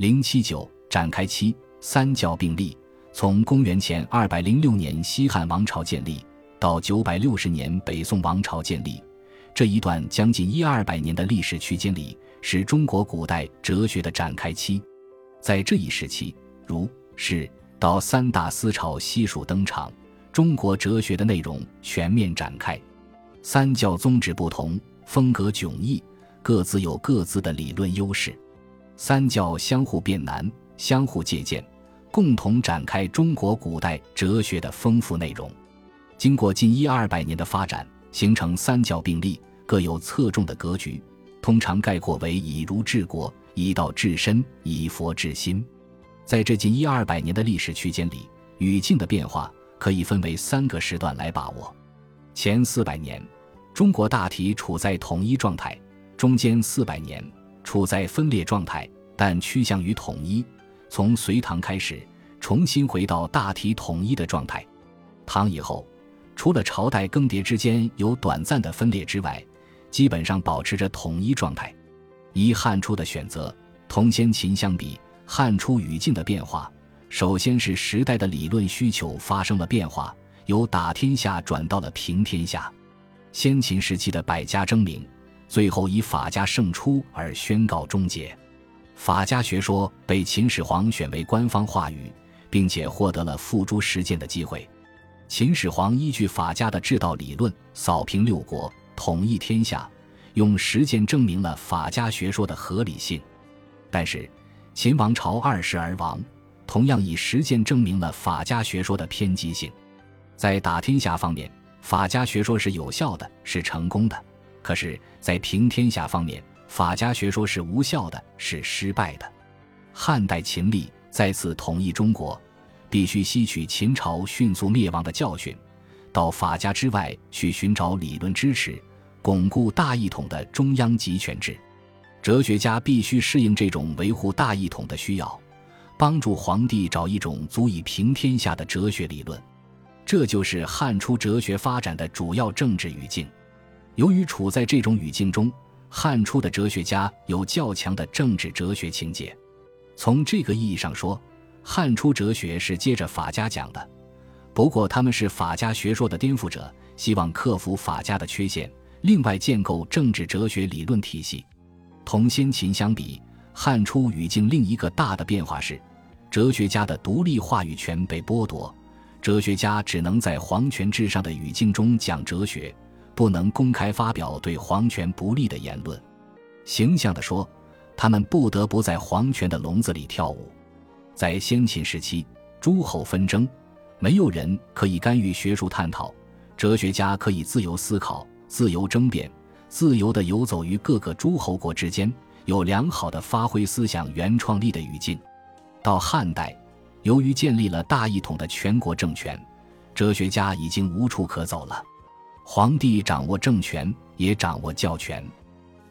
零七九展开期，三教并立。从公元前二百零六年西汉王朝建立到九百六十年北宋王朝建立，这一段将近一二百年的历史区间里，是中国古代哲学的展开期。在这一时期，儒、释、道三大思潮悉数登场，中国哲学的内容全面展开。三教宗旨不同，风格迥异，各自有各自的理论优势。三教相互变难，相互借鉴。共同展开中国古代哲学的丰富内容，经过近一二百年的发展，形成三教并立、各有侧重的格局。通常概括为以儒治国、以道治身、以佛治心。在这近一二百年的历史区间里，语境的变化可以分为三个时段来把握：前四百年，中国大体处在统一状态；中间四百年处在分裂状态，但趋向于统一。从隋唐开始，重新回到大体统一的状态。唐以后，除了朝代更迭之间有短暂的分裂之外，基本上保持着统一状态。以汉初的选择，同先秦相比，汉初语境的变化，首先是时代的理论需求发生了变化，由打天下转到了平天下。先秦时期的百家争鸣，最后以法家胜出而宣告终结。法家学说被秦始皇选为官方话语，并且获得了付诸实践的机会。秦始皇依据法家的治道理论，扫平六国，统一天下，用实践证明了法家学说的合理性。但是，秦王朝二世而亡，同样以实践证明了法家学说的偏激性。在打天下方面，法家学说是有效的，是成功的；可是，在平天下方面，法家学说是无效的，是失败的。汉代秦吏再次统一中国，必须吸取秦朝迅速灭亡的教训，到法家之外去寻找理论支持，巩固大一统的中央集权制。哲学家必须适应这种维护大一统的需要，帮助皇帝找一种足以平天下的哲学理论。这就是汉初哲学发展的主要政治语境。由于处在这种语境中。汉初的哲学家有较强的政治哲学情节，从这个意义上说，汉初哲学是接着法家讲的。不过他们是法家学说的颠覆者，希望克服法家的缺陷，另外建构政治哲学理论体系。同先秦相比，汉初语境另一个大的变化是，哲学家的独立话语权被剥夺，哲学家只能在皇权至上的语境中讲哲学。不能公开发表对皇权不利的言论，形象地说，他们不得不在皇权的笼子里跳舞。在先秦时期，诸侯纷争，没有人可以干预学术探讨，哲学家可以自由思考、自由争辩、自由地游走于各个诸侯国之间，有良好的发挥思想原创力的语境。到汉代，由于建立了大一统的全国政权，哲学家已经无处可走了。皇帝掌握政权，也掌握教权，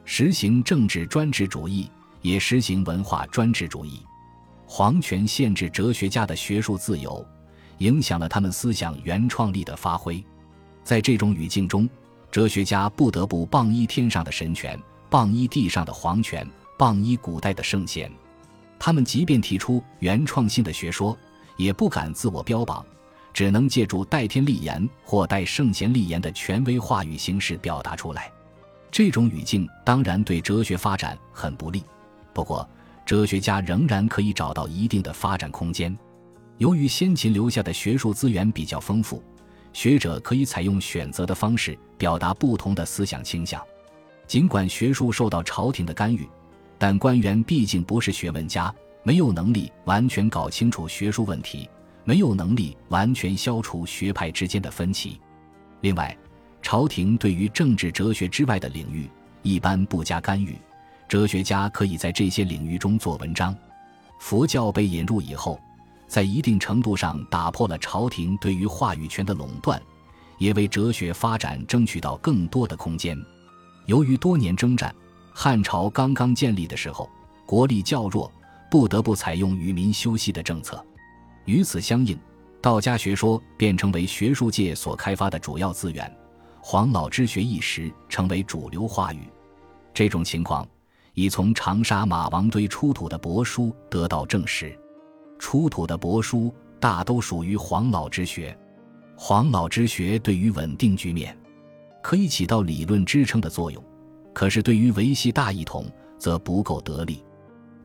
实行政治专制主义，也实行文化专制主义。皇权限制哲学家的学术自由，影响了他们思想原创力的发挥。在这种语境中，哲学家不得不傍依天上的神权，傍依地上的皇权，傍依古代的圣贤。他们即便提出原创性的学说，也不敢自我标榜。只能借助代天立言或代圣贤立言的权威话语形式表达出来，这种语境当然对哲学发展很不利。不过，哲学家仍然可以找到一定的发展空间。由于先秦留下的学术资源比较丰富，学者可以采用选择的方式表达不同的思想倾向。尽管学术受到朝廷的干预，但官员毕竟不是学问家，没有能力完全搞清楚学术问题。没有能力完全消除学派之间的分歧。另外，朝廷对于政治哲学之外的领域一般不加干预，哲学家可以在这些领域中做文章。佛教被引入以后，在一定程度上打破了朝廷对于话语权的垄断，也为哲学发展争取到更多的空间。由于多年征战，汉朝刚刚建立的时候，国力较弱，不得不采用与民休息的政策。与此相应，道家学说便成为学术界所开发的主要资源，黄老之学一时成为主流话语。这种情况已从长沙马王堆出土的帛书得到证实。出土的帛书大都属于黄老之学。黄老之学对于稳定局面可以起到理论支撑的作用，可是对于维系大一统则不够得力。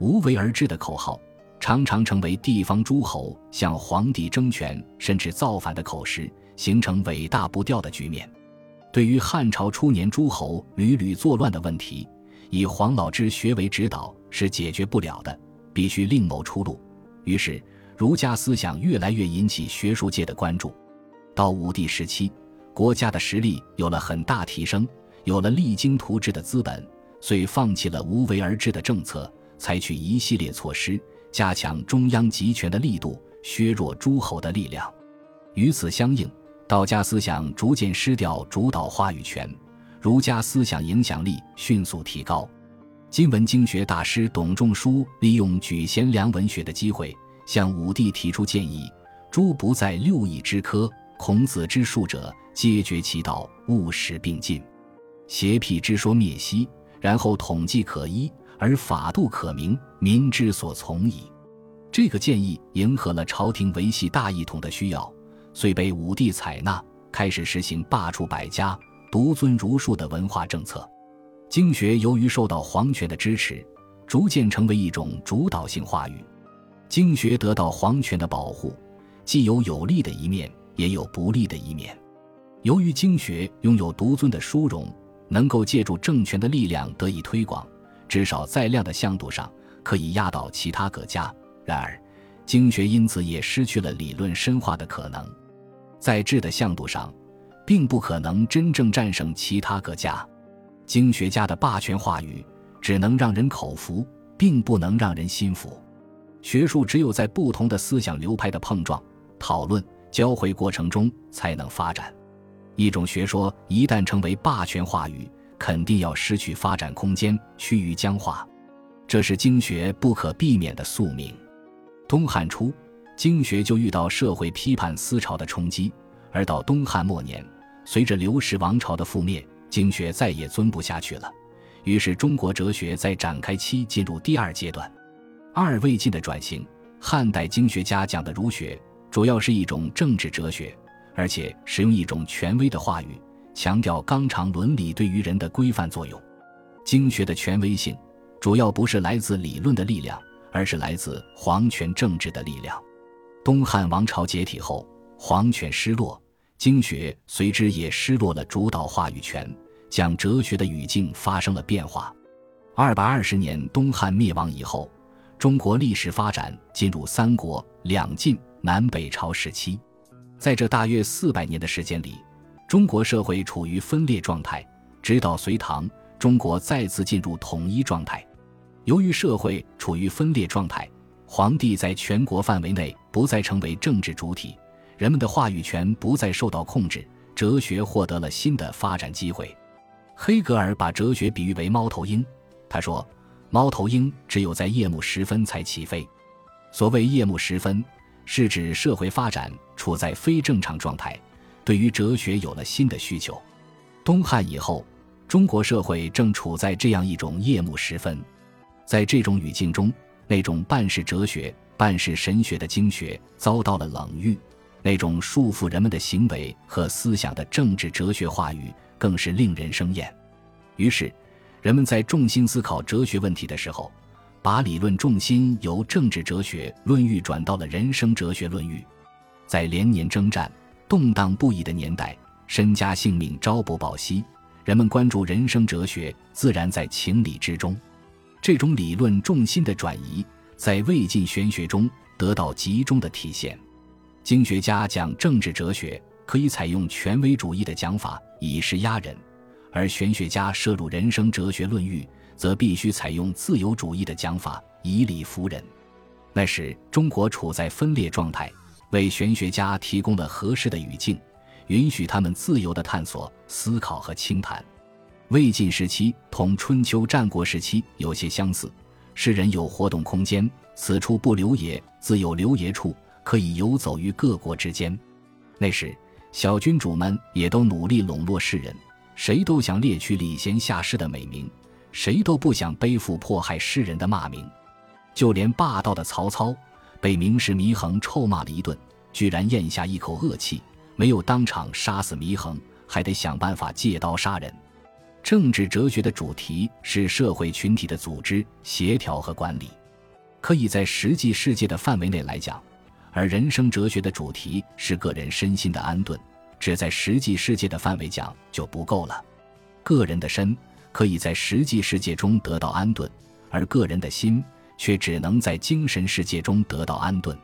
无为而治的口号常常成为地方诸侯向皇帝争权甚至造反的口实，形成尾大不掉的局面。对于汉朝初年诸侯屡屡作乱的问题，以黄老之学为指导是解决不了的，必须另谋出路。于是，儒家思想越来越引起学术界的关注。到武帝时期，国家的实力有了很大提升，有了励精图治的资本，遂放弃了无为而治的政策，采取一系列措施，加强中央集权的力度，削弱诸侯的力量。与此相应，道家思想逐渐失掉主导话语权，儒家思想影响力迅速提高。今文经学大师董仲舒利用举贤良文学的机会，向武帝提出建议：诸不在六艺之科。孔子之术者，皆绝其道，务实并进；邪僻之说灭息，然后统计可依，而法度可明，民之所从矣。这个建议迎合了朝廷维系大一统的需要，遂被武帝采纳，开始实行罢黜百家、独尊儒术的文化政策。经学由于受到皇权的支持，逐渐成为一种主导性话语。经学得到皇权的保护，既有有利的一面。也有不利的一面。由于经学拥有独尊的殊荣，能够借助政权的力量得以推广，至少在量的向度上可以压倒其他各家。然而，经学因此也失去了理论深化的可能，在质的向度上，并不可能真正战胜其他各家。经学家的霸权话语只能让人口服，并不能让人心服。学术只有在不同的思想流派的碰撞、讨论。交汇过程中才能发展。一种学说一旦成为霸权话语，肯定要失去发展空间，趋于僵化，这是经学不可避免的宿命。东汉初，经学就遇到社会批判思潮的冲击，而到东汉末年，随着刘氏王朝的覆灭，经学再也尊不下去了。于是，中国哲学在展开期进入第二阶段，二魏晋的转型。汉代经学家讲的儒学。主要是一种政治哲学，而且使用一种权威的话语，强调纲常伦理对于人的规范作用。经学的权威性，主要不是来自理论的力量，而是来自皇权政治的力量。东汉王朝解体后，皇权失落，经学随之也失落了主导话语权，讲哲学的语境发生了变化。二百二十年东汉灭亡以后，中国历史发展进入三国、两晋。南北朝时期，在这大约四百年的时间里，中国社会处于分裂状态。直到隋唐，中国再次进入统一状态。由于社会处于分裂状态，皇帝在全国范围内不再成为政治主体，人们的话语权不再受到控制，哲学获得了新的发展机会。黑格尔把哲学比喻为猫头鹰，他说：“猫头鹰只有在夜幕时分才起飞。”所谓夜幕时分。是指社会发展处在非正常状态，对于哲学有了新的需求。东汉以后，中国社会正处在这样一种夜幕时分，在这种语境中，那种半是哲学、半是神学的经学遭到了冷遇，那种束缚人们的行为和思想的政治哲学话语更是令人生厌。于是，人们在重心思考哲学问题的时候。把理论重心由政治哲学《论域》转到了人生哲学《论域》，在连年征战、动荡不已的年代，身家性命朝不保夕，人们关注人生哲学，自然在情理之中。这种理论重心的转移，在魏晋玄学中得到集中的体现。经学家讲政治哲学，可以采用权威主义的讲法，以势压人；而玄学家涉入人生哲学《论域》。则必须采用自由主义的讲法，以理服人。那时中国处在分裂状态，为玄学家提供了合适的语境，允许他们自由地探索、思考和倾谈。魏晋时期同春秋战国时期有些相似，世人有活动空间，此处不留爷，自有留爷处，可以游走于各国之间。那时小君主们也都努力笼络世人，谁都想猎取礼贤下士的美名。谁都不想背负迫害世人的骂名。就连霸道的曹操，被名士祢衡臭骂了一顿，居然咽下一口恶气，没有当场杀死祢衡，还得想办法借刀杀人。政治哲学的主题是社会群体的组织、协调和管理，可以在实际世界的范围内来讲；而人生哲学的主题是个人身心的安顿，只在实际世界的范围讲就不够了。个人的身可以在实际世界中得到安顿，而个人的心却只能在精神世界中得到安顿。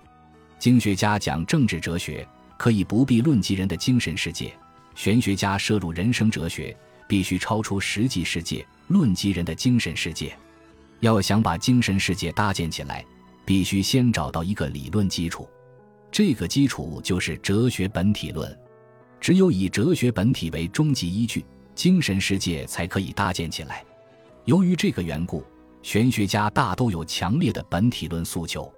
经学家讲政治哲学，可以不必论及人的精神世界；玄学家摄入人生哲学。必须超出实际世界，论及人的精神世界。要想把精神世界搭建起来，必须先找到一个理论基础。这个基础就是哲学本体论。只有以哲学本体为终极依据，精神世界才可以搭建起来。由于这个缘故，玄学家大都有强烈的本体论诉求。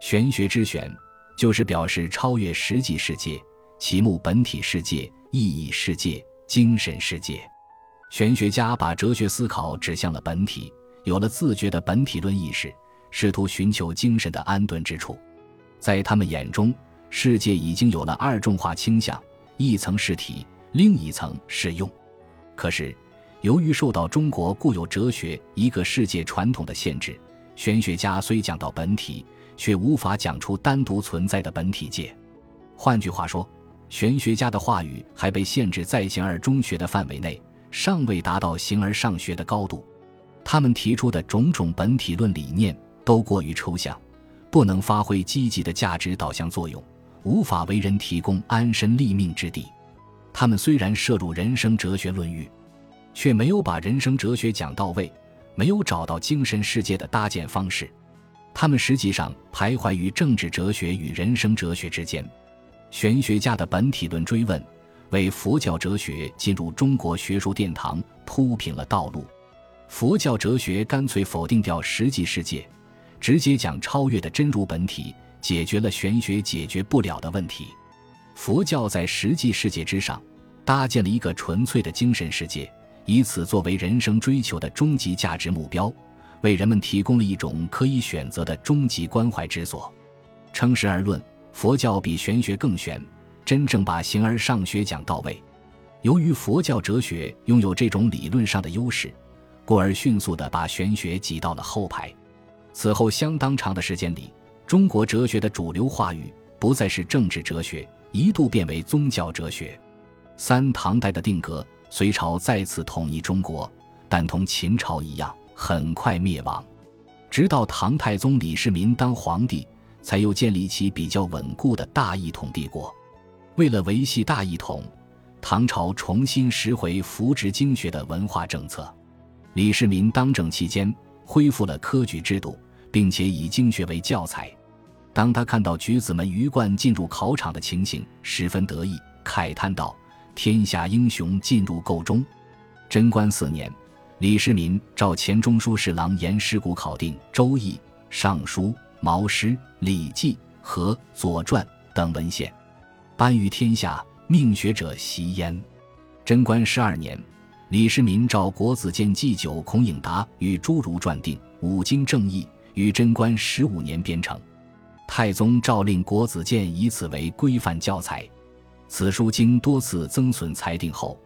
玄学之玄，就是表示超越实际世界，其目本体世界、意义世界、精神世界。玄学家把哲学思考指向了本体，有了自觉的本体论意识，试图寻求精神的安顿之处。在他们眼中，世界已经有了二重化倾向：一层是体，另一层是用。可是，由于受到中国固有哲学“一个世界”传统的限制，玄学家虽讲到本体，却无法讲出单独存在的本体界。换句话说，玄学家的话语还被限制在形而中学的范围内。尚未达到形而上学的高度，他们提出的种种本体论理念都过于抽象，不能发挥积极的价值导向作用，无法为人提供安身立命之地。他们虽然涉入人生哲学论域，却没有把人生哲学讲到位，没有找到精神世界的搭建方式。他们实际上徘徊于政治哲学与人生哲学之间。玄学家的本体论追问。为佛教哲学进入中国学术殿堂铺平了道路。佛教哲学干脆否定掉实际世界，直接讲超越的真如本体，解决了玄学解决不了的问题。佛教在实际世界之上搭建了一个纯粹的精神世界，以此作为人生追求的终极价值目标，为人们提供了一种可以选择的终极关怀之所。称实而论，佛教比玄学更玄。真正把形而上学讲到位，由于佛教哲学拥有这种理论上的优势，故而迅速地把玄学挤到了后排。此后相当长的时间里，中国哲学的主流话语不再是政治哲学，一度变为宗教哲学。三唐代的定格，隋朝再次统一中国，但同秦朝一样，很快灭亡。直到唐太宗李世民当皇帝，才又建立起比较稳固的大一统帝国。为了维系大一统，唐朝重新拾回扶植经学的文化政策。李世民当政期间，恢复了科举制度，并且以经学为教材。当他看到举子们鱼贯进入考场的情形，十分得意，慨叹道：“天下英雄进入构中。”贞观四年，李世民召钱钟书侍郎严师古考定《周易》《尚书》《毛诗》《礼记》和《左传》等文献。颁于天下，命学者习焉。贞观十二年，李世民召国子监祭酒孔颖达与诸儒撰定《五经正义》，于贞观十五年编成。太宗诏令国子监以此为规范教材。此书经多次增损裁定后，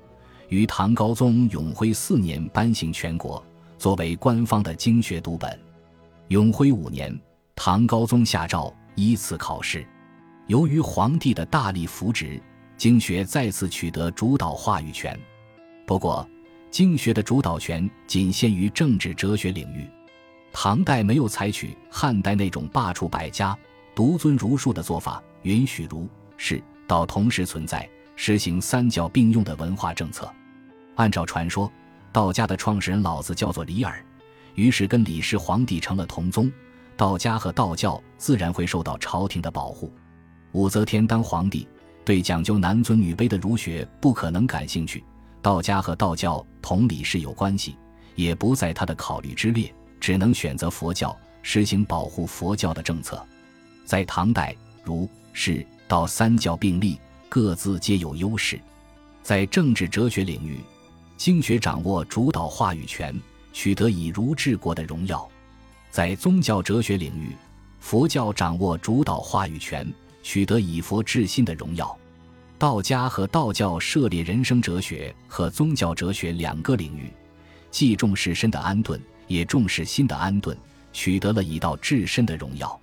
于唐高宗永徽四年颁行全国，作为官方的经学读本。永徽五年，唐高宗下诏依次考试。由于皇帝的大力扶植，经学再次取得主导话语权。不过，经学的主导权仅限于政治哲学领域。唐代没有采取汉代那种罢黜百家、独尊儒术的做法，允许儒、士、道同时存在，实行三教并用的文化政策。按照传说，道家的创始人老子叫做李耳，于是跟李氏皇帝成了同宗，道家和道教自然会受到朝廷的保护。武则天当皇帝，对讲究男尊女卑的儒学不可能感兴趣。道家和道教同理是有关系，也不在他的考虑之列，只能选择佛教，实行保护佛教的政策。在唐代，儒、释、到三教并立，各自皆有优势。在政治哲学领域，经学掌握主导话语权，取得以儒治国的荣耀。在宗教哲学领域，佛教掌握主导话语权，取得以佛治心的荣耀。道家和道教涉猎人生哲学和宗教哲学两个领域，既重视身的安顿，也重视心的安顿，取得了以道治身的荣耀。